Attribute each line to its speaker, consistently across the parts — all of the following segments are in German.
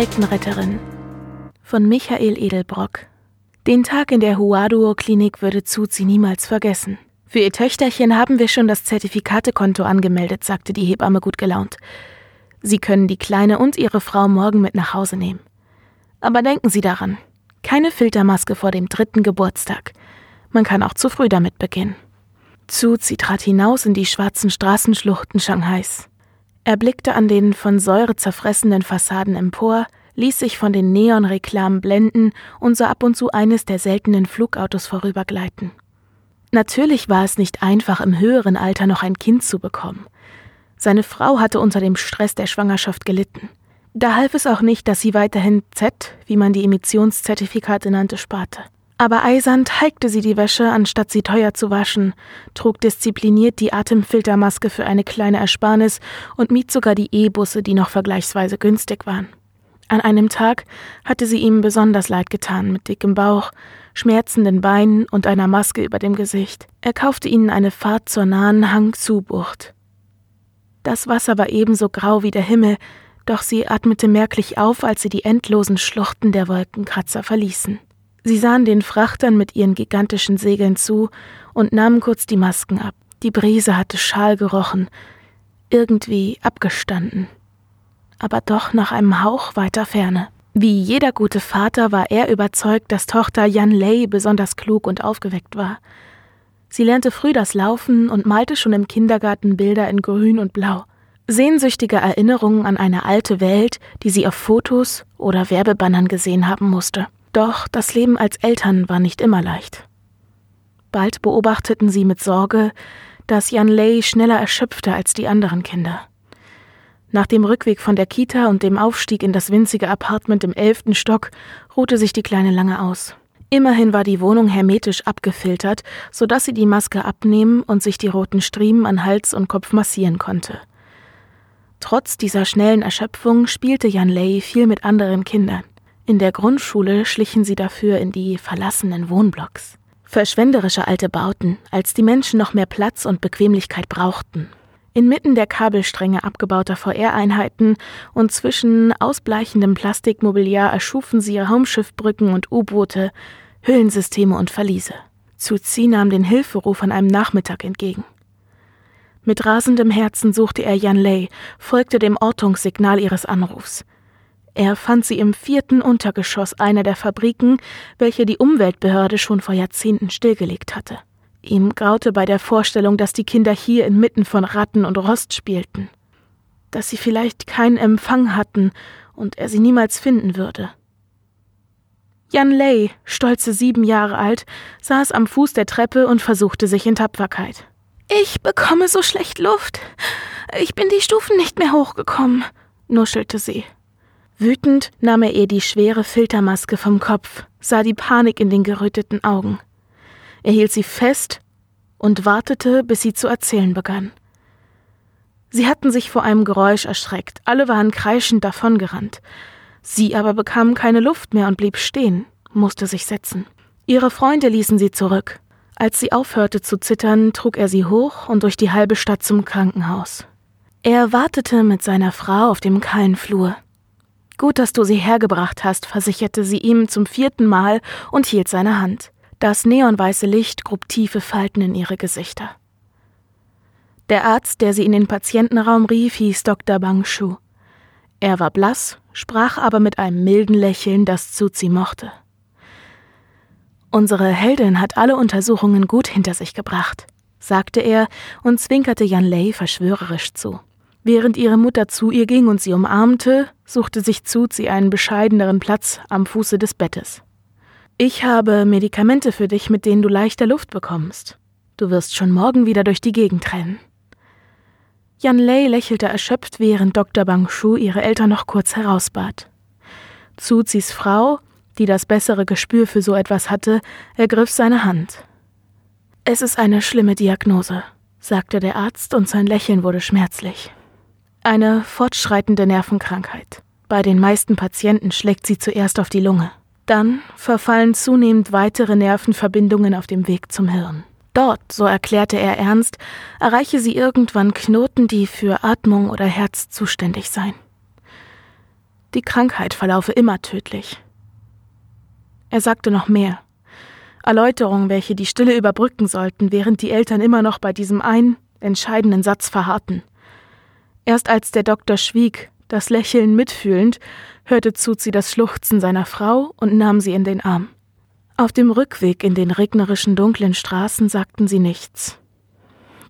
Speaker 1: Weltenretterin von Michael Edelbrock. Den Tag in der Huaduo-Klinik würde Zuzi niemals vergessen. Für ihr Töchterchen haben wir schon das Zertifikatekonto angemeldet, sagte die Hebamme gut gelaunt. Sie können die Kleine und ihre Frau morgen mit nach Hause nehmen. Aber denken Sie daran, keine Filtermaske vor dem dritten Geburtstag. Man kann auch zu früh damit beginnen. Zuzi trat hinaus in die schwarzen Straßenschluchten Shanghais. Er blickte an den von Säure zerfressenen Fassaden empor, ließ sich von den Neonreklamen blenden und sah ab und zu eines der seltenen Flugautos vorübergleiten. Natürlich war es nicht einfach, im höheren Alter noch ein Kind zu bekommen. Seine Frau hatte unter dem Stress der Schwangerschaft gelitten. Da half es auch nicht, dass sie weiterhin Z, wie man die Emissionszertifikate nannte, sparte. Aber eisern teigte sie die Wäsche, anstatt sie teuer zu waschen, trug diszipliniert die Atemfiltermaske für eine kleine Ersparnis und mied sogar die E-Busse, die noch vergleichsweise günstig waren. An einem Tag hatte sie ihm besonders leid getan, mit dickem Bauch, schmerzenden Beinen und einer Maske über dem Gesicht. Er kaufte ihnen eine Fahrt zur nahen Hangzu-Bucht. Das Wasser war ebenso grau wie der Himmel, doch sie atmete merklich auf, als sie die endlosen Schluchten der Wolkenkratzer verließen. Sie sahen den Frachtern mit ihren gigantischen Segeln zu und nahmen kurz die Masken ab. Die Brise hatte schal gerochen, irgendwie abgestanden, aber doch nach einem Hauch weiter Ferne. Wie jeder gute Vater war er überzeugt, dass Tochter Jan Lei besonders klug und aufgeweckt war. Sie lernte früh das Laufen und malte schon im Kindergarten Bilder in Grün und Blau. Sehnsüchtige Erinnerungen an eine alte Welt, die sie auf Fotos oder Werbebannern gesehen haben musste. Doch das Leben als Eltern war nicht immer leicht. Bald beobachteten sie mit Sorge, dass Jan Lei schneller erschöpfte als die anderen Kinder. Nach dem Rückweg von der Kita und dem Aufstieg in das winzige Apartment im elften Stock ruhte sich die Kleine lange aus. Immerhin war die Wohnung hermetisch abgefiltert, so dass sie die Maske abnehmen und sich die roten Striemen an Hals und Kopf massieren konnte. Trotz dieser schnellen Erschöpfung spielte Jan Lei viel mit anderen Kindern. In der Grundschule schlichen sie dafür in die verlassenen Wohnblocks. Verschwenderische alte Bauten, als die Menschen noch mehr Platz und Bequemlichkeit brauchten. Inmitten der Kabelstränge abgebauter VR-Einheiten und zwischen ausbleichendem Plastikmobiliar erschufen sie Raumschiffbrücken und U-Boote, Höhlensysteme und Verliese. Zuzi nahm den Hilferuf an einem Nachmittag entgegen. Mit rasendem Herzen suchte er Jan Lei, folgte dem Ortungssignal ihres Anrufs. Er fand sie im vierten Untergeschoss einer der Fabriken, welche die Umweltbehörde schon vor Jahrzehnten stillgelegt hatte. Ihm graute bei der Vorstellung, dass die Kinder hier inmitten von Ratten und Rost spielten, dass sie vielleicht keinen Empfang hatten und er sie niemals finden würde. Jan Lei, stolze sieben Jahre alt, saß am Fuß der Treppe und versuchte sich in Tapferkeit. Ich bekomme so schlecht Luft. Ich bin die Stufen nicht mehr hochgekommen, nuschelte sie. Wütend nahm er ihr die schwere Filtermaske vom Kopf, sah die Panik in den geröteten Augen. Er hielt sie fest und wartete, bis sie zu erzählen begann. Sie hatten sich vor einem Geräusch erschreckt, alle waren kreischend davongerannt. Sie aber bekam keine Luft mehr und blieb stehen, musste sich setzen. Ihre Freunde ließen sie zurück. Als sie aufhörte zu zittern, trug er sie hoch und durch die halbe Stadt zum Krankenhaus. Er wartete mit seiner Frau auf dem kahlen Flur. Gut, dass du sie hergebracht hast, versicherte sie ihm zum vierten Mal und hielt seine Hand. Das neonweiße Licht grub tiefe Falten in ihre Gesichter. Der Arzt, der sie in den Patientenraum rief, hieß Dr. Bang Shu. Er war blass, sprach aber mit einem milden Lächeln, das Zuzi mochte. Unsere Heldin hat alle Untersuchungen gut hinter sich gebracht, sagte er und zwinkerte Jan Lei verschwörerisch zu. Während ihre Mutter zu ihr ging und sie umarmte, suchte sich Zuzi einen bescheideneren Platz am Fuße des Bettes. Ich habe Medikamente für dich, mit denen du leichter Luft bekommst. Du wirst schon morgen wieder durch die Gegend rennen. Jan Lei lächelte erschöpft, während Dr. Bang Shu ihre Eltern noch kurz herausbat. Zuzis Frau die das bessere Gespür für so etwas hatte, ergriff seine Hand. Es ist eine schlimme Diagnose, sagte der Arzt und sein Lächeln wurde schmerzlich. Eine fortschreitende Nervenkrankheit. Bei den meisten Patienten schlägt sie zuerst auf die Lunge. Dann verfallen zunehmend weitere Nervenverbindungen auf dem Weg zum Hirn. Dort, so erklärte er ernst, erreiche sie irgendwann Knoten, die für Atmung oder Herz zuständig seien. Die Krankheit verlaufe immer tödlich. Er sagte noch mehr. Erläuterungen, welche die Stille überbrücken sollten, während die Eltern immer noch bei diesem einen entscheidenden Satz verharrten. Erst als der Doktor schwieg, das Lächeln mitfühlend, hörte Zuzi das Schluchzen seiner Frau und nahm sie in den Arm. Auf dem Rückweg in den regnerischen dunklen Straßen sagten sie nichts.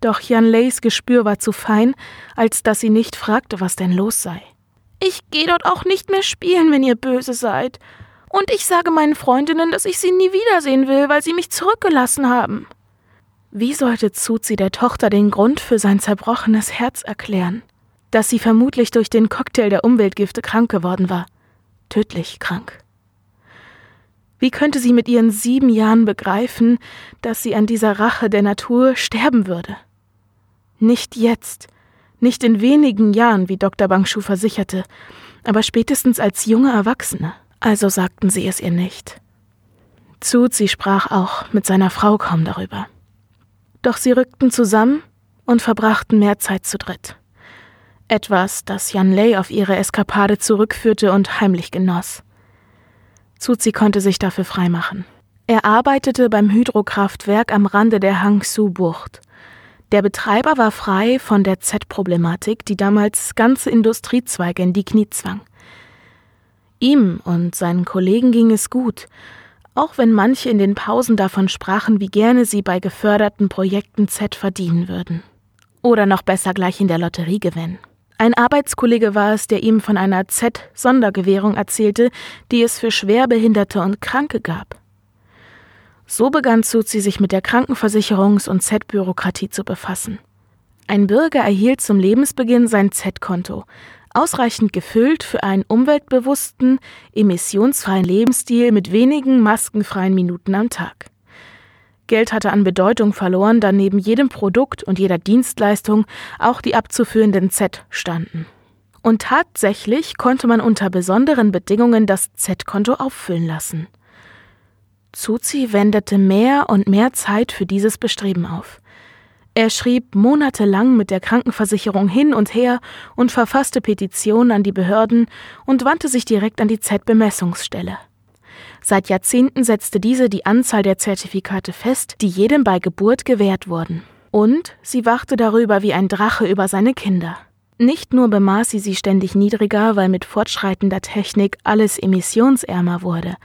Speaker 1: Doch Jan Leys Gespür war zu fein, als dass sie nicht fragte, was denn los sei. Ich gehe dort auch nicht mehr spielen, wenn ihr böse seid. Und ich sage meinen Freundinnen, dass ich sie nie wiedersehen will, weil sie mich zurückgelassen haben. Wie sollte Zuzi der Tochter den Grund für sein zerbrochenes Herz erklären? Dass sie vermutlich durch den Cocktail der Umweltgifte krank geworden war. Tödlich krank. Wie könnte sie mit ihren sieben Jahren begreifen, dass sie an dieser Rache der Natur sterben würde? Nicht jetzt, nicht in wenigen Jahren, wie Dr. Bangshu versicherte, aber spätestens als junge Erwachsene. Also sagten sie es ihr nicht. Zuzi sprach auch mit seiner Frau kaum darüber. Doch sie rückten zusammen und verbrachten mehr Zeit zu dritt. Etwas, das Jan Lei auf ihre Eskapade zurückführte und heimlich genoss. Zuzi konnte sich dafür freimachen. Er arbeitete beim Hydrokraftwerk am Rande der Hangsu-Bucht. Der Betreiber war frei von der Z-Problematik, die damals ganze Industriezweige in die Knie zwang. Ihm und seinen Kollegen ging es gut, auch wenn manche in den Pausen davon sprachen, wie gerne sie bei geförderten Projekten Z verdienen würden. Oder noch besser gleich in der Lotterie gewinnen. Ein Arbeitskollege war es, der ihm von einer Z-Sondergewährung erzählte, die es für Schwerbehinderte und Kranke gab. So begann Suzi sich mit der Krankenversicherungs- und Z-Bürokratie zu befassen. Ein Bürger erhielt zum Lebensbeginn sein Z-Konto, ausreichend gefüllt für einen umweltbewussten, emissionsfreien Lebensstil mit wenigen maskenfreien Minuten am Tag. Geld hatte an Bedeutung verloren, da neben jedem Produkt und jeder Dienstleistung auch die abzuführenden Z standen. Und tatsächlich konnte man unter besonderen Bedingungen das Z-Konto auffüllen lassen. Zuzi wendete mehr und mehr Zeit für dieses Bestreben auf. Er schrieb monatelang mit der Krankenversicherung hin und her und verfasste Petitionen an die Behörden und wandte sich direkt an die Z-Bemessungsstelle. Seit Jahrzehnten setzte diese die Anzahl der Zertifikate fest, die jedem bei Geburt gewährt wurden. Und sie wachte darüber wie ein Drache über seine Kinder. Nicht nur bemaß sie sie ständig niedriger, weil mit fortschreitender Technik alles emissionsärmer wurde.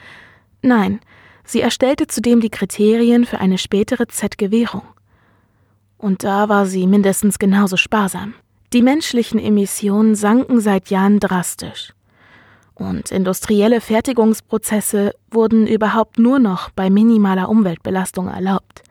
Speaker 1: Nein, sie erstellte zudem die Kriterien für eine spätere Z-Gewährung. Und da war sie mindestens genauso sparsam. Die menschlichen Emissionen sanken seit Jahren drastisch. Und industrielle Fertigungsprozesse wurden überhaupt nur noch bei minimaler Umweltbelastung erlaubt.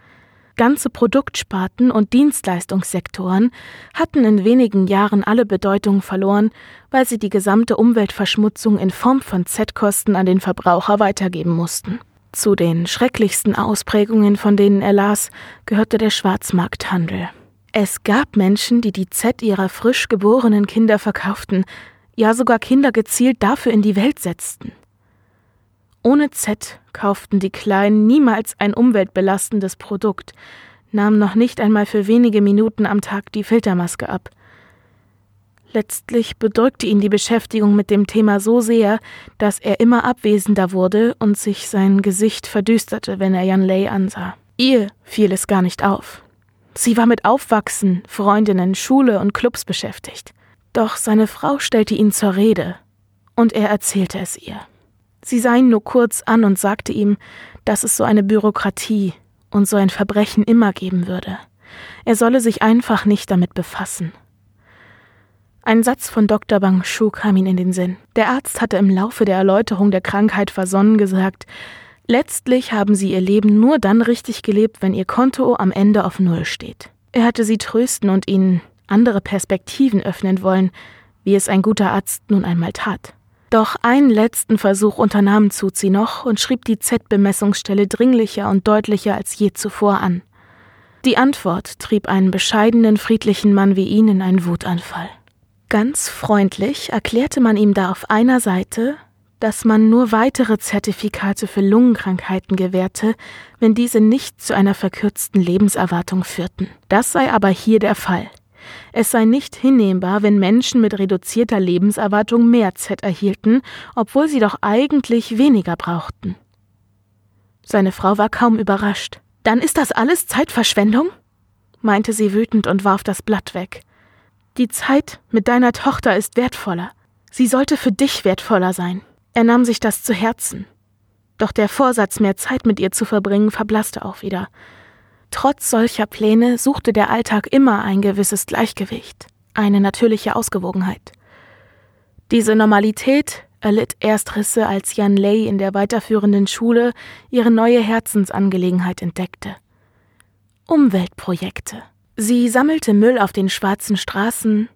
Speaker 1: Ganze Produktsparten und Dienstleistungssektoren hatten in wenigen Jahren alle Bedeutung verloren, weil sie die gesamte Umweltverschmutzung in Form von Z-Kosten an den Verbraucher weitergeben mussten. Zu den schrecklichsten Ausprägungen, von denen er las, gehörte der Schwarzmarkthandel. Es gab Menschen, die die Z ihrer frisch geborenen Kinder verkauften, ja sogar Kinder gezielt dafür in die Welt setzten. Ohne Z kauften die Kleinen niemals ein umweltbelastendes Produkt, nahmen noch nicht einmal für wenige Minuten am Tag die Filtermaske ab – Letztlich bedrückte ihn die Beschäftigung mit dem Thema so sehr, dass er immer abwesender wurde und sich sein Gesicht verdüsterte, wenn er Jan Lei ansah. Ihr fiel es gar nicht auf. Sie war mit Aufwachsen, Freundinnen, Schule und Clubs beschäftigt. Doch seine Frau stellte ihn zur Rede, und er erzählte es ihr. Sie sah ihn nur kurz an und sagte ihm, dass es so eine Bürokratie und so ein Verbrechen immer geben würde. Er solle sich einfach nicht damit befassen. Ein Satz von Dr. Bang Shu kam ihm in den Sinn. Der Arzt hatte im Laufe der Erläuterung der Krankheit versonnen gesagt, letztlich haben sie ihr Leben nur dann richtig gelebt, wenn ihr Konto am Ende auf Null steht. Er hatte sie trösten und ihnen andere Perspektiven öffnen wollen, wie es ein guter Arzt nun einmal tat. Doch einen letzten Versuch unternahm Zuzi noch und schrieb die Z-Bemessungsstelle dringlicher und deutlicher als je zuvor an. Die Antwort trieb einen bescheidenen, friedlichen Mann wie ihn in einen Wutanfall. Ganz freundlich erklärte man ihm da auf einer Seite, dass man nur weitere Zertifikate für Lungenkrankheiten gewährte, wenn diese nicht zu einer verkürzten Lebenserwartung führten. Das sei aber hier der Fall. Es sei nicht hinnehmbar, wenn Menschen mit reduzierter Lebenserwartung mehr Z erhielten, obwohl sie doch eigentlich weniger brauchten. Seine Frau war kaum überrascht. Dann ist das alles Zeitverschwendung? meinte sie wütend und warf das Blatt weg. Die Zeit mit deiner Tochter ist wertvoller. Sie sollte für dich wertvoller sein. Er nahm sich das zu Herzen. Doch der Vorsatz, mehr Zeit mit ihr zu verbringen, verblasste auch wieder. Trotz solcher Pläne suchte der Alltag immer ein gewisses Gleichgewicht, eine natürliche Ausgewogenheit. Diese Normalität erlitt erst Risse, als Jan Lei in der weiterführenden Schule ihre neue Herzensangelegenheit entdeckte. Umweltprojekte. Sie sammelte Müll auf den schwarzen Straßen,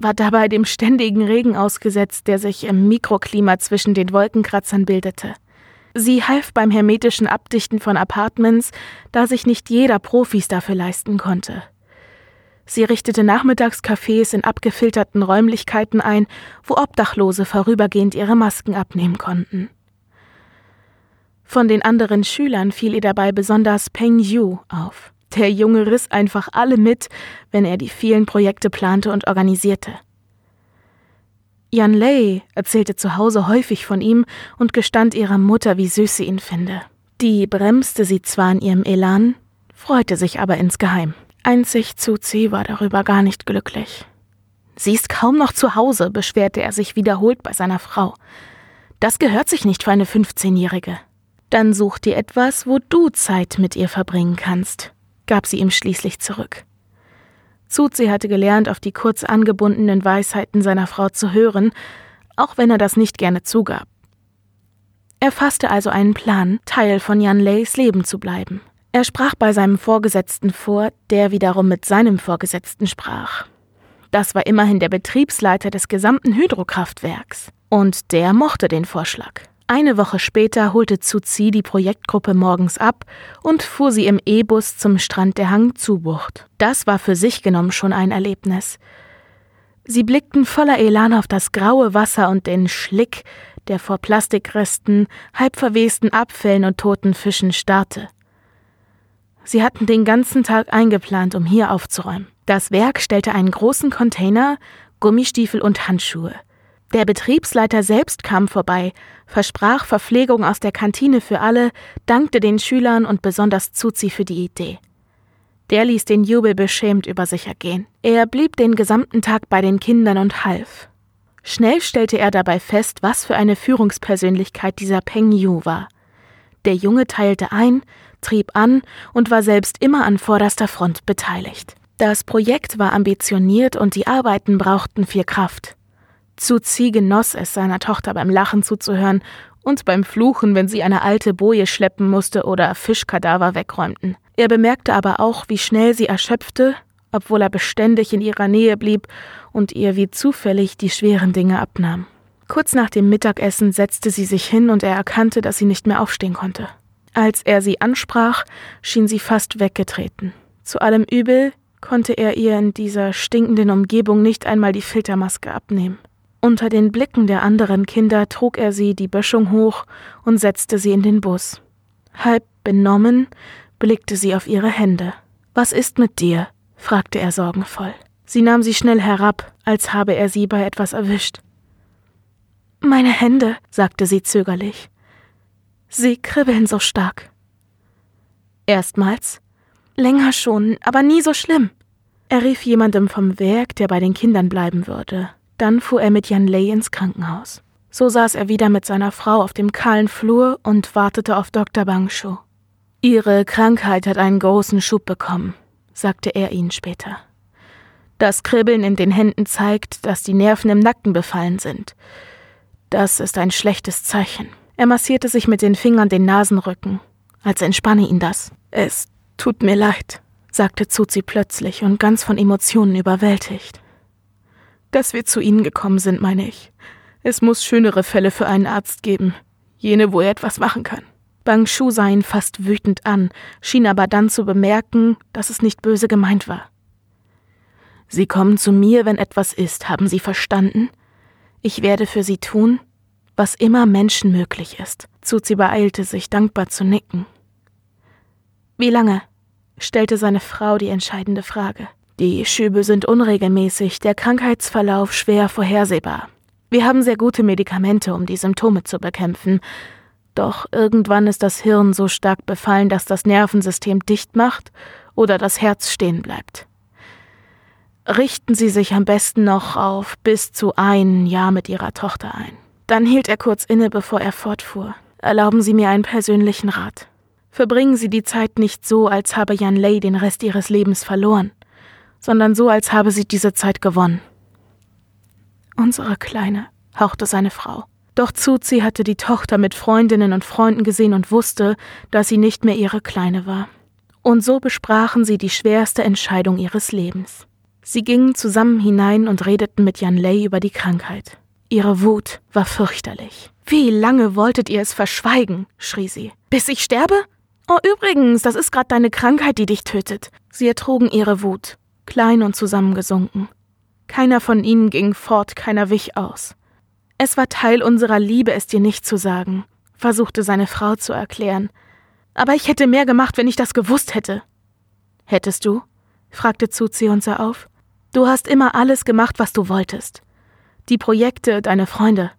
Speaker 1: war dabei dem ständigen Regen ausgesetzt, der sich im Mikroklima zwischen den Wolkenkratzern bildete. Sie half beim hermetischen Abdichten von Apartments, da sich nicht jeder Profis dafür leisten konnte. Sie richtete Nachmittagscafés in abgefilterten Räumlichkeiten ein, wo Obdachlose vorübergehend ihre Masken abnehmen konnten. Von den anderen Schülern fiel ihr dabei besonders Peng Yu auf. Der Junge riss einfach alle mit, wenn er die vielen Projekte plante und organisierte. Yan Lei erzählte zu Hause häufig von ihm und gestand ihrer Mutter, wie süß sie ihn finde. Die bremste sie zwar in ihrem Elan, freute sich aber insgeheim. Einzig Zuzi war darüber gar nicht glücklich. Sie ist kaum noch zu Hause, beschwerte er sich wiederholt bei seiner Frau. Das gehört sich nicht für eine 15-Jährige. Dann such dir etwas, wo du Zeit mit ihr verbringen kannst, gab sie ihm schließlich zurück. Zuzi hatte gelernt, auf die kurz angebundenen Weisheiten seiner Frau zu hören, auch wenn er das nicht gerne zugab. Er fasste also einen Plan, Teil von Jan Leys Leben zu bleiben. Er sprach bei seinem Vorgesetzten vor, der wiederum mit seinem Vorgesetzten sprach. Das war immerhin der Betriebsleiter des gesamten Hydrokraftwerks. Und der mochte den Vorschlag. Eine Woche später holte Zuzi die Projektgruppe morgens ab und fuhr sie im E-Bus zum Strand der Hangzubucht. Das war für sich genommen schon ein Erlebnis. Sie blickten voller Elan auf das graue Wasser und den Schlick, der vor Plastikresten, halb verwesten Abfällen und toten Fischen starrte. Sie hatten den ganzen Tag eingeplant, um hier aufzuräumen. Das Werk stellte einen großen Container, Gummistiefel und Handschuhe. Der Betriebsleiter selbst kam vorbei, versprach Verpflegung aus der Kantine für alle, dankte den Schülern und besonders Zuzi für die Idee. Der ließ den Jubel beschämt über sich ergehen. Er blieb den gesamten Tag bei den Kindern und half. Schnell stellte er dabei fest, was für eine Führungspersönlichkeit dieser Peng Yu war. Der Junge teilte ein, trieb an und war selbst immer an vorderster Front beteiligt. Das Projekt war ambitioniert und die Arbeiten brauchten viel Kraft. Zuzi genoss es, seiner Tochter beim Lachen zuzuhören und beim Fluchen, wenn sie eine alte Boje schleppen musste oder Fischkadaver wegräumten. Er bemerkte aber auch, wie schnell sie erschöpfte, obwohl er beständig in ihrer Nähe blieb und ihr wie zufällig die schweren Dinge abnahm. Kurz nach dem Mittagessen setzte sie sich hin und er erkannte, dass sie nicht mehr aufstehen konnte. Als er sie ansprach, schien sie fast weggetreten. Zu allem Übel konnte er ihr in dieser stinkenden Umgebung nicht einmal die Filtermaske abnehmen. Unter den Blicken der anderen Kinder trug er sie die Böschung hoch und setzte sie in den Bus. Halb benommen blickte sie auf ihre Hände. Was ist mit dir? fragte er sorgenvoll. Sie nahm sie schnell herab, als habe er sie bei etwas erwischt. Meine Hände, sagte sie zögerlich. Sie kribbeln so stark. Erstmals? Länger schon, aber nie so schlimm. Er rief jemandem vom Werk, der bei den Kindern bleiben würde. Dann fuhr er mit Jan Lei ins Krankenhaus. So saß er wieder mit seiner Frau auf dem kahlen Flur und wartete auf Dr. Bangshu. Ihre Krankheit hat einen großen Schub bekommen, sagte er ihnen später. Das Kribbeln in den Händen zeigt, dass die Nerven im Nacken befallen sind. Das ist ein schlechtes Zeichen. Er massierte sich mit den Fingern den Nasenrücken, als entspanne ihn das. Es tut mir leid, sagte Zuzi plötzlich und ganz von Emotionen überwältigt. Dass wir zu Ihnen gekommen sind, meine ich. Es muss schönere Fälle für einen Arzt geben. Jene, wo er etwas machen kann. Bang Shu sah ihn fast wütend an, schien aber dann zu bemerken, dass es nicht böse gemeint war. Sie kommen zu mir, wenn etwas ist, haben Sie verstanden? Ich werde für Sie tun, was immer Menschen möglich ist. Zuzi beeilte sich, dankbar zu nicken. Wie lange? stellte seine Frau die entscheidende Frage. Die Schübe sind unregelmäßig, der Krankheitsverlauf schwer vorhersehbar. Wir haben sehr gute Medikamente, um die Symptome zu bekämpfen. Doch irgendwann ist das Hirn so stark befallen, dass das Nervensystem dicht macht oder das Herz stehen bleibt. Richten Sie sich am besten noch auf bis zu ein Jahr mit Ihrer Tochter ein. Dann hielt er kurz inne, bevor er fortfuhr. Erlauben Sie mir einen persönlichen Rat. Verbringen Sie die Zeit nicht so, als habe Jan Lei den Rest Ihres Lebens verloren, sondern so, als habe sie diese Zeit gewonnen. Unsere Kleine, hauchte seine Frau. Doch Zuzi hatte die Tochter mit Freundinnen und Freunden gesehen und wusste, dass sie nicht mehr ihre Kleine war. Und so besprachen sie die schwerste Entscheidung ihres Lebens. Sie gingen zusammen hinein und redeten mit Jan Lei über die Krankheit. Ihre Wut war fürchterlich. Wie lange wolltet ihr es verschweigen? schrie sie. Bis ich sterbe? Oh, übrigens, das ist gerade deine Krankheit, die dich tötet. Sie ertrugen ihre Wut, klein und zusammengesunken. Keiner von ihnen ging fort, keiner wich aus. Es war Teil unserer Liebe, es dir nicht zu sagen, versuchte seine Frau zu erklären. Aber ich hätte mehr gemacht, wenn ich das gewusst hätte. Hättest du? fragte Zuzi und sah auf. Du hast immer alles gemacht, was du wolltest. Die Projekte, deine Freunde.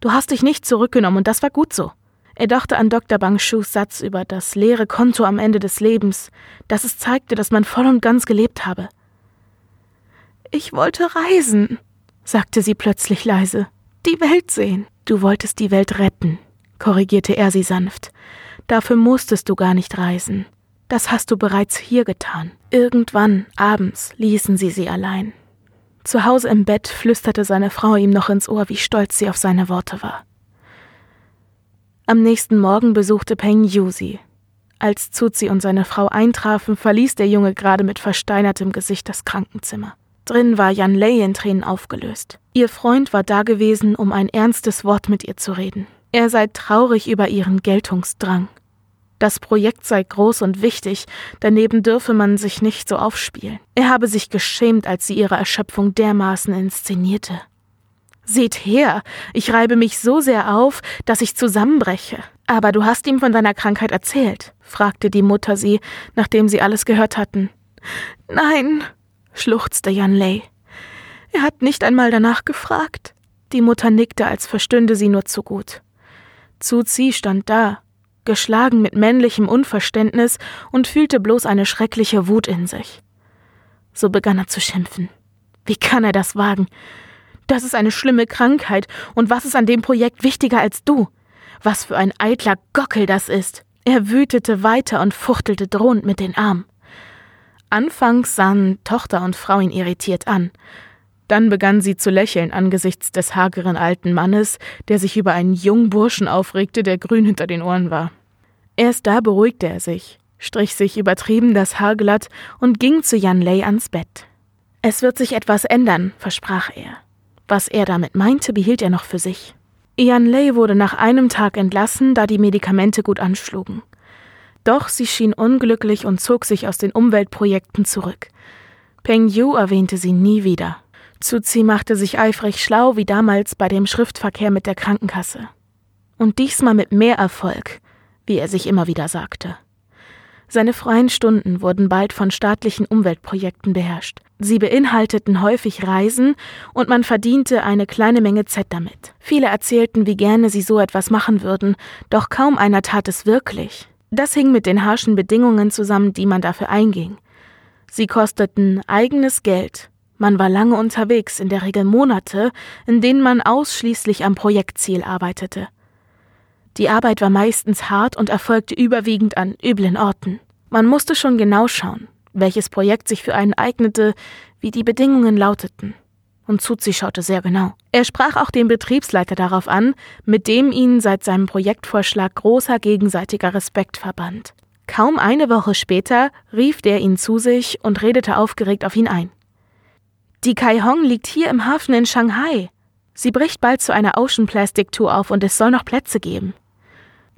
Speaker 1: Du hast dich nicht zurückgenommen und das war gut so. Er dachte an Dr. Bangshus Satz über das leere Konto am Ende des Lebens, dass es zeigte, dass man voll und ganz gelebt habe. Ich wollte reisen, sagte sie plötzlich leise. Die Welt sehen. Du wolltest die Welt retten, korrigierte er sie sanft. Dafür musstest du gar nicht reisen. Das hast du bereits hier getan. Irgendwann, abends, ließen sie sie allein. Zu Hause im Bett flüsterte seine Frau ihm noch ins Ohr, wie stolz sie auf seine Worte war. Am nächsten Morgen besuchte Peng Yu sie. Als Zuzi und seine Frau eintrafen, verließ der Junge gerade mit versteinertem Gesicht das Krankenzimmer. Drin war Jan Lei in Tränen aufgelöst. Ihr Freund war dagewesen, um ein ernstes Wort mit ihr zu reden. Er sei traurig über ihren Geltungsdrang. Das Projekt sei groß und wichtig, daneben dürfe man sich nicht so aufspielen. Er habe sich geschämt, als sie ihre Erschöpfung dermaßen inszenierte. Seht her, ich reibe mich so sehr auf, dass ich zusammenbreche. Aber du hast ihm von deiner Krankheit erzählt, fragte die Mutter sie, nachdem sie alles gehört hatten. Nein, schluchzte Jan Lei. Er hat nicht einmal danach gefragt. Die Mutter nickte, als verstünde sie nur zu gut. Zuzi stand da, geschlagen mit männlichem Unverständnis und fühlte bloß eine schreckliche Wut in sich. So begann er zu schimpfen. Wie kann er das wagen? Das ist eine schlimme Krankheit, und was ist an dem Projekt wichtiger als du? Was für ein eitler Gockel das ist. Er wütete weiter und fuchtelte drohend mit den Armen. Anfangs sahen Tochter und Frau ihn irritiert an. Dann begann sie zu lächeln angesichts des hageren alten Mannes, der sich über einen jungen Burschen aufregte, der grün hinter den Ohren war. Erst da beruhigte er sich, strich sich übertrieben das Haar glatt und ging zu Jan Lei ans Bett. Es wird sich etwas ändern, versprach er. Was er damit meinte, behielt er noch für sich. Jan Lei wurde nach einem Tag entlassen, da die Medikamente gut anschlugen. Doch sie schien unglücklich und zog sich aus den Umweltprojekten zurück. Peng Yu erwähnte sie nie wieder. Zuzi machte sich eifrig schlau wie damals bei dem Schriftverkehr mit der Krankenkasse. Und diesmal mit mehr Erfolg, wie er sich immer wieder sagte. Seine freien Stunden wurden bald von staatlichen Umweltprojekten beherrscht. Sie beinhalteten häufig Reisen und man verdiente eine kleine Menge Z damit. Viele erzählten, wie gerne sie so etwas machen würden, doch kaum einer tat es wirklich. Das hing mit den harschen Bedingungen zusammen, die man dafür einging. Sie kosteten eigenes Geld. Man war lange unterwegs, in der Regel Monate, in denen man ausschließlich am Projektziel arbeitete. Die Arbeit war meistens hart und erfolgte überwiegend an üblen Orten. Man musste schon genau schauen, welches Projekt sich für einen eignete, wie die Bedingungen lauteten und Zuzi schaute sehr genau. Er sprach auch den Betriebsleiter darauf an, mit dem ihn seit seinem Projektvorschlag großer gegenseitiger Respekt verband. Kaum eine Woche später rief der ihn zu sich und redete aufgeregt auf ihn ein. Die Kai Hong liegt hier im Hafen in Shanghai. Sie bricht bald zu einer Ocean Plastic Tour auf und es soll noch Plätze geben.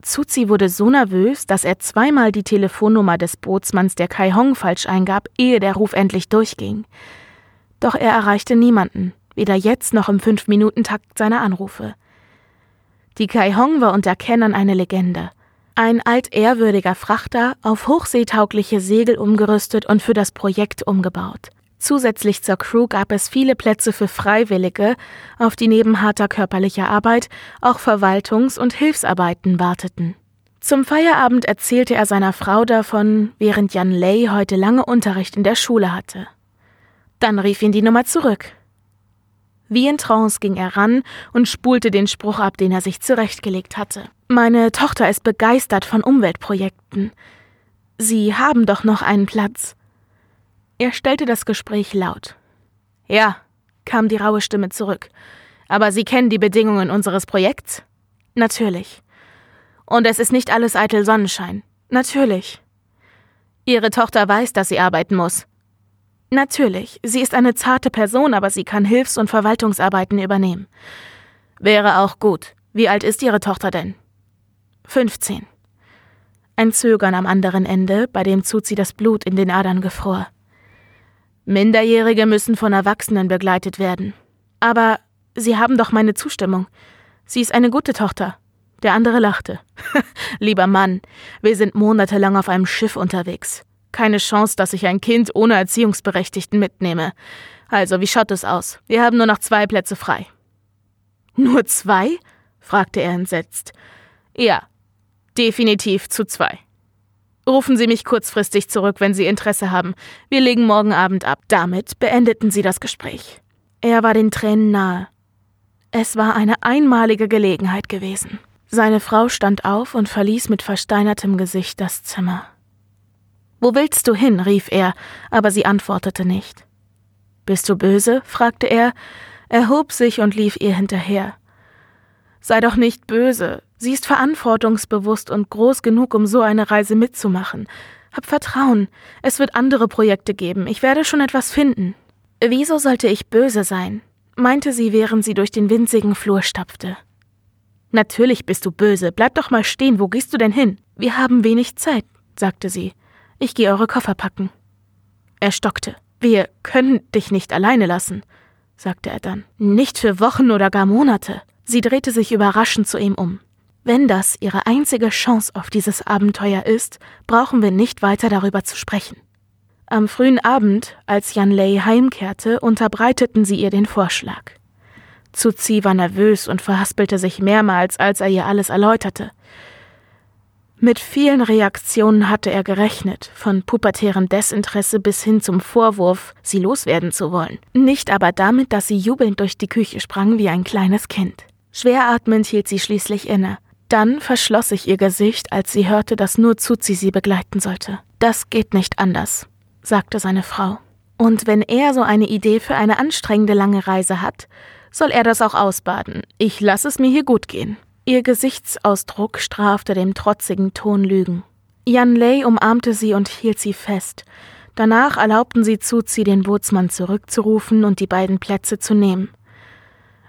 Speaker 1: Zuzi wurde so nervös, dass er zweimal die Telefonnummer des Bootsmanns der Kai Hong falsch eingab, ehe der Ruf endlich durchging. Doch er erreichte niemanden, weder jetzt noch im Fünf-Minuten-Takt seiner Anrufe. Die Kai Hong war unter Kennern eine Legende. Ein altehrwürdiger Frachter, auf hochseetaugliche Segel umgerüstet und für das Projekt umgebaut. Zusätzlich zur Crew gab es viele Plätze für Freiwillige, auf die neben harter körperlicher Arbeit auch Verwaltungs- und Hilfsarbeiten warteten. Zum Feierabend erzählte er seiner Frau davon, während Jan Lei heute lange Unterricht in der Schule hatte. Dann rief ihn die Nummer zurück. Wie in Trance ging er ran und spulte den Spruch ab, den er sich zurechtgelegt hatte. Meine Tochter ist begeistert von Umweltprojekten. Sie haben doch noch einen Platz. Er stellte das Gespräch laut. Ja, kam die raue Stimme zurück. Aber Sie kennen die Bedingungen unseres Projekts? Natürlich. Und es ist nicht alles eitel Sonnenschein. Natürlich. Ihre Tochter weiß, dass sie arbeiten muss. Natürlich. Sie ist eine zarte Person, aber sie kann Hilfs- und Verwaltungsarbeiten übernehmen. Wäre auch gut. Wie alt ist Ihre Tochter denn? 15. Ein Zögern am anderen Ende, bei dem Zuzi das Blut in den Adern gefror. Minderjährige müssen von Erwachsenen begleitet werden. Aber Sie haben doch meine Zustimmung. Sie ist eine gute Tochter. Der andere lachte. Lieber Mann, wir sind monatelang auf einem Schiff unterwegs. Keine Chance, dass ich ein Kind ohne Erziehungsberechtigten mitnehme. Also, wie schaut es aus? Wir haben nur noch zwei Plätze frei. Nur zwei? fragte er entsetzt. Ja, definitiv zu zwei. Rufen Sie mich kurzfristig zurück, wenn Sie Interesse haben. Wir legen morgen Abend ab. Damit beendeten sie das Gespräch. Er war den Tränen nahe. Es war eine einmalige Gelegenheit gewesen. Seine Frau stand auf und verließ mit versteinertem Gesicht das Zimmer. Wo willst du hin? rief er, aber sie antwortete nicht. Bist du böse? fragte er, erhob sich und lief ihr hinterher. Sei doch nicht böse, sie ist verantwortungsbewusst und groß genug, um so eine Reise mitzumachen. Hab Vertrauen, es wird andere Projekte geben, ich werde schon etwas finden. Wieso sollte ich böse sein? meinte sie, während sie durch den winzigen Flur stapfte. Natürlich bist du böse. Bleib doch mal stehen. Wo gehst du denn hin? Wir haben wenig Zeit, sagte sie. Ich gehe eure Koffer packen. Er stockte. Wir können dich nicht alleine lassen, sagte er dann. Nicht für Wochen oder gar Monate. Sie drehte sich überraschend zu ihm um. Wenn das ihre einzige Chance auf dieses Abenteuer ist, brauchen wir nicht weiter darüber zu sprechen. Am frühen Abend, als Jan Lei heimkehrte, unterbreiteten sie ihr den Vorschlag. Zuzi war nervös und verhaspelte sich mehrmals, als er ihr alles erläuterte. Mit vielen Reaktionen hatte er gerechnet, von pubertärem Desinteresse bis hin zum Vorwurf, sie loswerden zu wollen. Nicht aber damit, dass sie jubelnd durch die Küche sprang wie ein kleines Kind. Schweratmend hielt sie schließlich inne. Dann verschloss sich ihr Gesicht, als sie hörte, dass nur Zuzi sie begleiten sollte. Das geht nicht anders, sagte seine Frau. Und wenn er so eine Idee für eine anstrengende lange Reise hat, soll er das auch ausbaden. Ich lasse es mir hier gut gehen. Ihr Gesichtsausdruck strafte dem trotzigen Ton Lügen. Jan Lei umarmte sie und hielt sie fest. Danach erlaubten sie Zuzi, den Bootsmann zurückzurufen und die beiden Plätze zu nehmen.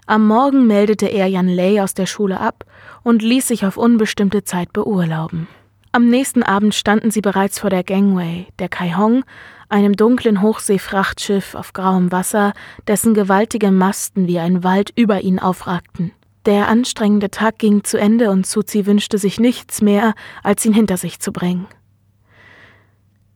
Speaker 1: Am Morgen meldete er Jan Lei aus der Schule ab und ließ sich auf unbestimmte Zeit beurlauben. Am nächsten Abend standen sie bereits vor der Gangway, der Kai Hong, einem dunklen Hochseefrachtschiff auf grauem Wasser, dessen gewaltige Masten wie ein Wald über ihn aufragten. Der anstrengende Tag ging zu Ende und Suzi wünschte sich nichts mehr, als ihn hinter sich zu bringen.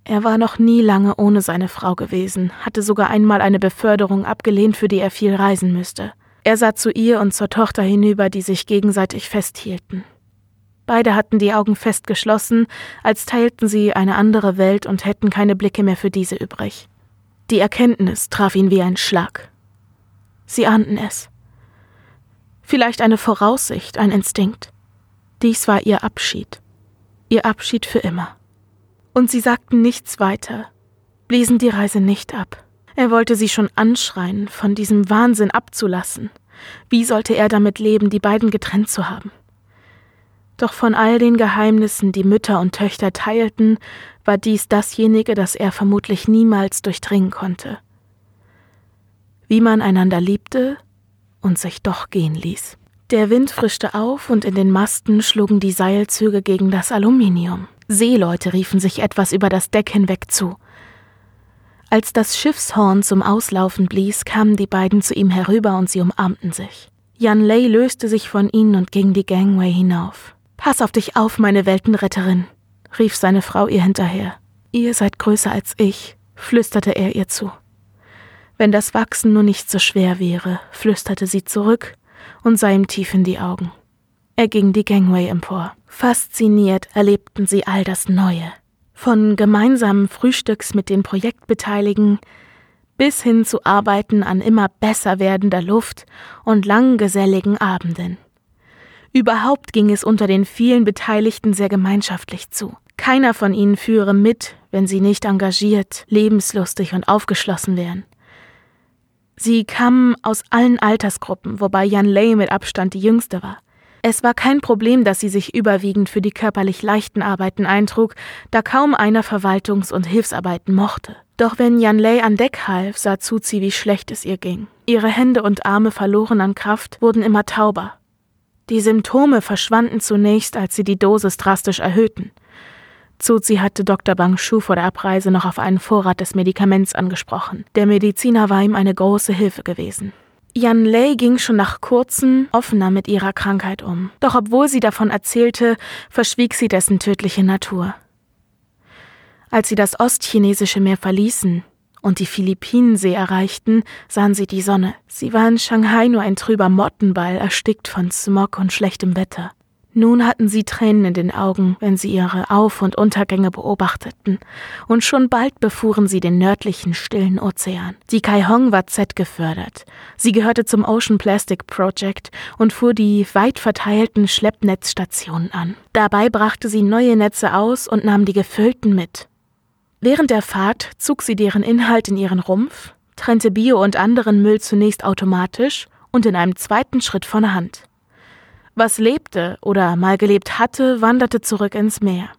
Speaker 1: Er war noch nie lange ohne seine Frau gewesen, hatte sogar einmal eine Beförderung abgelehnt, für die er viel reisen müsste. Er sah zu ihr und zur Tochter hinüber, die sich gegenseitig festhielten. Beide hatten die Augen fest geschlossen, als teilten sie eine andere Welt und hätten keine Blicke mehr für diese übrig. Die Erkenntnis traf ihn wie ein Schlag. Sie ahnten es. Vielleicht eine Voraussicht, ein Instinkt. Dies war ihr Abschied. Ihr Abschied für immer. Und sie sagten nichts weiter, bliesen die Reise nicht ab. Er wollte sie schon anschreien, von diesem Wahnsinn abzulassen. Wie sollte er damit leben, die beiden getrennt zu haben? Doch von all den Geheimnissen, die Mütter und Töchter teilten, war dies dasjenige, das er vermutlich niemals durchdringen konnte. Wie man einander liebte und sich doch gehen ließ. Der Wind frischte auf und in den Masten schlugen die Seilzüge gegen das Aluminium. Seeleute riefen sich etwas über das Deck hinweg zu. Als das Schiffshorn zum Auslaufen blies, kamen die beiden zu ihm herüber und sie umarmten sich. Jan Lei löste sich von ihnen und ging die Gangway hinauf. Pass auf dich auf, meine Weltenretterin, rief seine Frau ihr hinterher. Ihr seid größer als ich, flüsterte er ihr zu. Wenn das Wachsen nur nicht so schwer wäre, flüsterte sie zurück und sah ihm tief in die Augen. Er ging die Gangway empor. Fasziniert erlebten sie all das Neue. Von gemeinsamen Frühstücks mit den Projektbeteiligten bis hin zu Arbeiten an immer besser werdender Luft und langen geselligen Abenden. Überhaupt ging es unter den vielen Beteiligten sehr gemeinschaftlich zu. Keiner von ihnen führe mit, wenn sie nicht engagiert, lebenslustig und aufgeschlossen wären. Sie kamen aus allen Altersgruppen, wobei Jan Ley mit Abstand die jüngste war. Es war kein Problem, dass sie sich überwiegend für die körperlich leichten Arbeiten eintrug, da kaum einer Verwaltungs- und Hilfsarbeiten mochte. Doch wenn Jan Lei an Deck half, sah Zuzi, wie schlecht es ihr ging. Ihre Hände und Arme verloren an Kraft, wurden immer tauber. Die Symptome verschwanden zunächst, als sie die Dosis drastisch erhöhten. Zuzi hatte Dr. Bang Shu vor der Abreise noch auf einen Vorrat des Medikaments angesprochen. Der Mediziner war ihm eine große Hilfe gewesen. Jan Lei ging schon nach kurzem offener mit ihrer Krankheit um. Doch obwohl sie davon erzählte, verschwieg sie dessen tödliche Natur. Als sie das ostchinesische Meer verließen und die Philippinensee erreichten, sahen sie die Sonne. Sie war in Shanghai nur ein trüber Mottenball, erstickt von Smog und schlechtem Wetter. Nun hatten sie Tränen in den Augen, wenn sie ihre Auf- und Untergänge beobachteten, und schon bald befuhren sie den nördlichen, stillen Ozean. Die Kaihong war Z gefördert. Sie gehörte zum Ocean Plastic Project und fuhr die weit verteilten Schleppnetzstationen an. Dabei brachte sie neue Netze aus und nahm die gefüllten mit. Während der Fahrt zog sie deren Inhalt in ihren Rumpf, trennte Bio und anderen Müll zunächst automatisch und in einem zweiten Schritt von der Hand. Was lebte oder mal gelebt hatte, wanderte zurück ins Meer.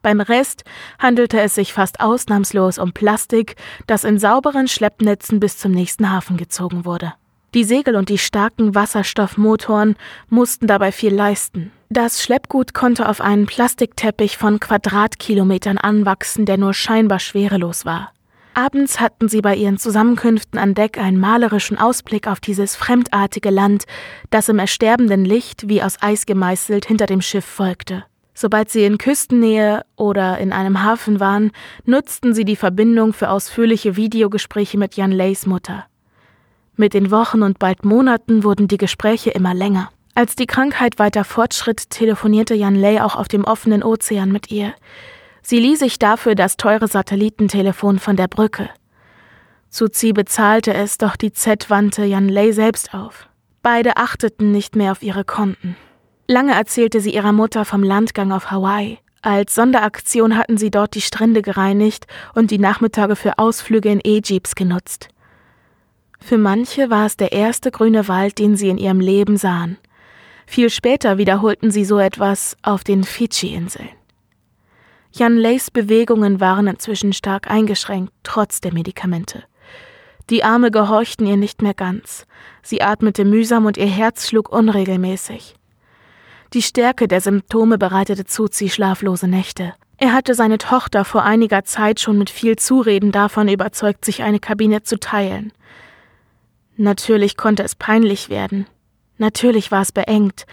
Speaker 1: Beim Rest handelte es sich fast ausnahmslos um Plastik, das in sauberen Schleppnetzen bis zum nächsten Hafen gezogen wurde. Die Segel und die starken Wasserstoffmotoren mussten dabei viel leisten. Das Schleppgut konnte auf einen Plastikteppich von Quadratkilometern anwachsen, der nur scheinbar schwerelos war. Abends hatten sie bei ihren Zusammenkünften an Deck einen malerischen Ausblick auf dieses fremdartige Land, das im ersterbenden Licht wie aus Eis gemeißelt hinter dem Schiff folgte. Sobald sie in Küstennähe oder in einem Hafen waren, nutzten sie die Verbindung für ausführliche Videogespräche mit Jan Leys Mutter. Mit den Wochen und bald Monaten wurden die Gespräche immer länger. Als die Krankheit weiter fortschritt, telefonierte Jan Ley auch auf dem offenen Ozean mit ihr. Sie lieh sich dafür das teure Satellitentelefon von der Brücke. Zuzi bezahlte es, doch die Z wandte Jan Lei selbst auf. Beide achteten nicht mehr auf ihre Konten. Lange erzählte sie ihrer Mutter vom Landgang auf Hawaii. Als Sonderaktion hatten sie dort die Strände gereinigt und die Nachmittage für Ausflüge in E-Jeeps genutzt. Für manche war es der erste grüne Wald, den sie in ihrem Leben sahen. Viel später wiederholten sie so etwas auf den Fidschi-Inseln. Jan Leys Bewegungen waren inzwischen stark eingeschränkt, trotz der Medikamente. Die Arme gehorchten ihr nicht mehr ganz. Sie atmete mühsam und ihr Herz schlug unregelmäßig. Die Stärke der Symptome bereitete Zuzi schlaflose Nächte. Er hatte seine Tochter vor einiger Zeit schon mit viel Zureden davon überzeugt, sich eine Kabine zu teilen. Natürlich konnte es peinlich werden. Natürlich war es beengt.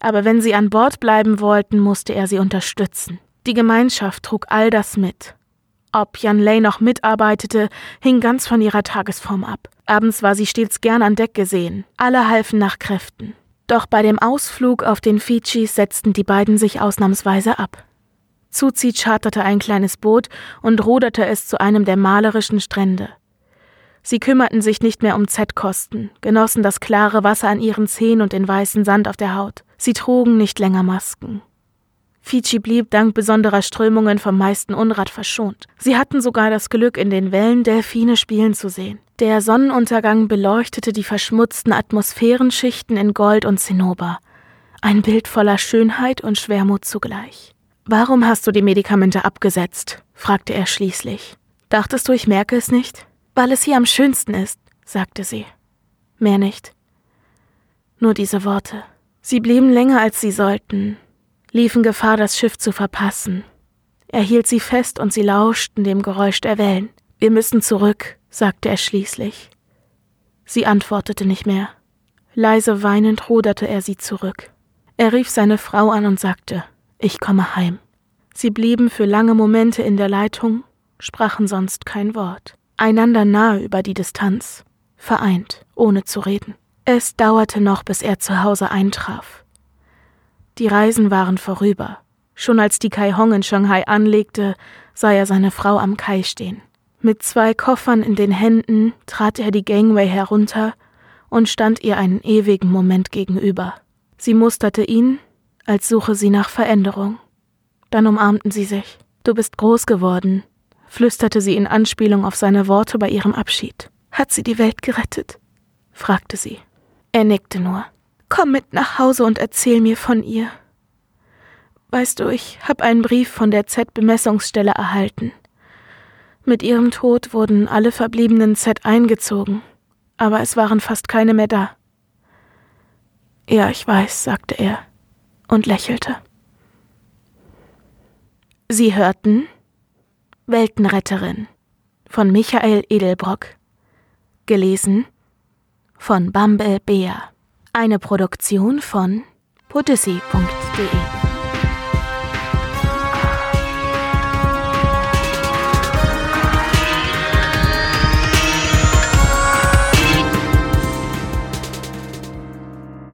Speaker 1: Aber wenn sie an Bord bleiben wollten, musste er sie unterstützen. Die Gemeinschaft trug all das mit. Ob Jan Lei noch mitarbeitete, hing ganz von ihrer Tagesform ab. Abends war sie stets gern an Deck gesehen. Alle halfen nach Kräften. Doch bei dem Ausflug auf den Fidschis setzten die beiden sich ausnahmsweise ab. Zuzi charterte ein kleines Boot und ruderte es zu einem der malerischen Strände. Sie kümmerten sich nicht mehr um Z-Kosten, genossen das klare Wasser an ihren Zehen und den weißen Sand auf der Haut. Sie trugen nicht länger Masken. Fidschi blieb dank besonderer Strömungen vom meisten Unrat verschont. Sie hatten sogar das Glück, in den Wellen Delfine spielen zu sehen. Der Sonnenuntergang beleuchtete die verschmutzten Atmosphärenschichten in Gold und Zinnober. Ein Bild voller Schönheit und Schwermut zugleich. Warum hast du die Medikamente abgesetzt? fragte er schließlich. Dachtest du, ich merke es nicht? Weil es hier am schönsten ist, sagte sie. Mehr nicht. Nur diese Worte. Sie blieben länger, als sie sollten, liefen Gefahr, das Schiff zu verpassen. Er hielt sie fest und sie lauschten dem Geräusch der Wellen. Wir müssen zurück, sagte er schließlich. Sie antwortete nicht mehr. Leise weinend ruderte er sie zurück. Er rief seine Frau an und sagte, ich komme heim. Sie blieben für lange Momente in der Leitung, sprachen sonst kein Wort. einander nahe über die Distanz, vereint, ohne zu reden. Es dauerte noch, bis er zu Hause eintraf. Die Reisen waren vorüber. Schon als die Kai Hong in Shanghai anlegte, sah er seine Frau am Kai stehen. Mit zwei Koffern in den Händen trat er die Gangway herunter und stand ihr einen ewigen Moment gegenüber. Sie musterte ihn, als suche sie nach Veränderung. Dann umarmten sie sich. Du bist groß geworden, flüsterte sie in Anspielung auf seine Worte bei ihrem Abschied. Hat sie die Welt gerettet? fragte sie. Er nickte nur. Komm mit nach Hause und erzähl mir von ihr. Weißt du, ich habe einen Brief von der Z-Bemessungsstelle erhalten. Mit ihrem Tod wurden alle verbliebenen Z eingezogen, aber es waren fast keine mehr da. Ja, ich weiß, sagte er und lächelte. Sie hörten Weltenretterin von Michael Edelbrock. Gelesen von Bumble Bea. Eine Produktion von podyssey.de